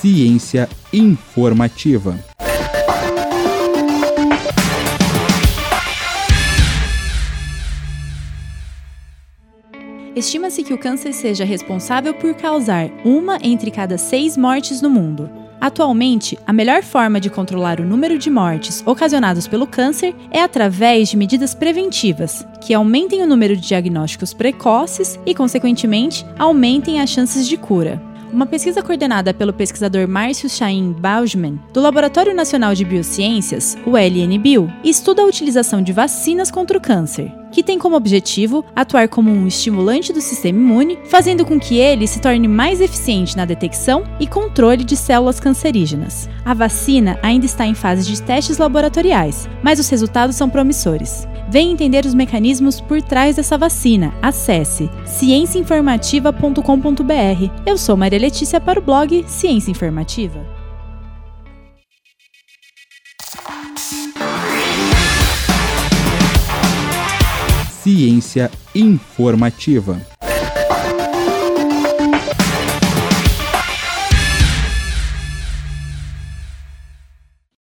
Ciência informativa. Estima-se que o câncer seja responsável por causar uma entre cada seis mortes no mundo. Atualmente, a melhor forma de controlar o número de mortes ocasionados pelo câncer é através de medidas preventivas, que aumentem o número de diagnósticos precoces e, consequentemente, aumentem as chances de cura. Uma pesquisa coordenada pelo pesquisador Márcio Chaim Baujman, do Laboratório Nacional de Biociências, o LNBio, estuda a utilização de vacinas contra o câncer, que tem como objetivo atuar como um estimulante do sistema imune, fazendo com que ele se torne mais eficiente na detecção e controle de células cancerígenas. A vacina ainda está em fase de testes laboratoriais, mas os resultados são promissores. Venha entender os mecanismos por trás dessa vacina. Acesse cienciainformativa.com.br. Eu sou Maria Letícia para o blog Ciência Informativa. Ciência informativa.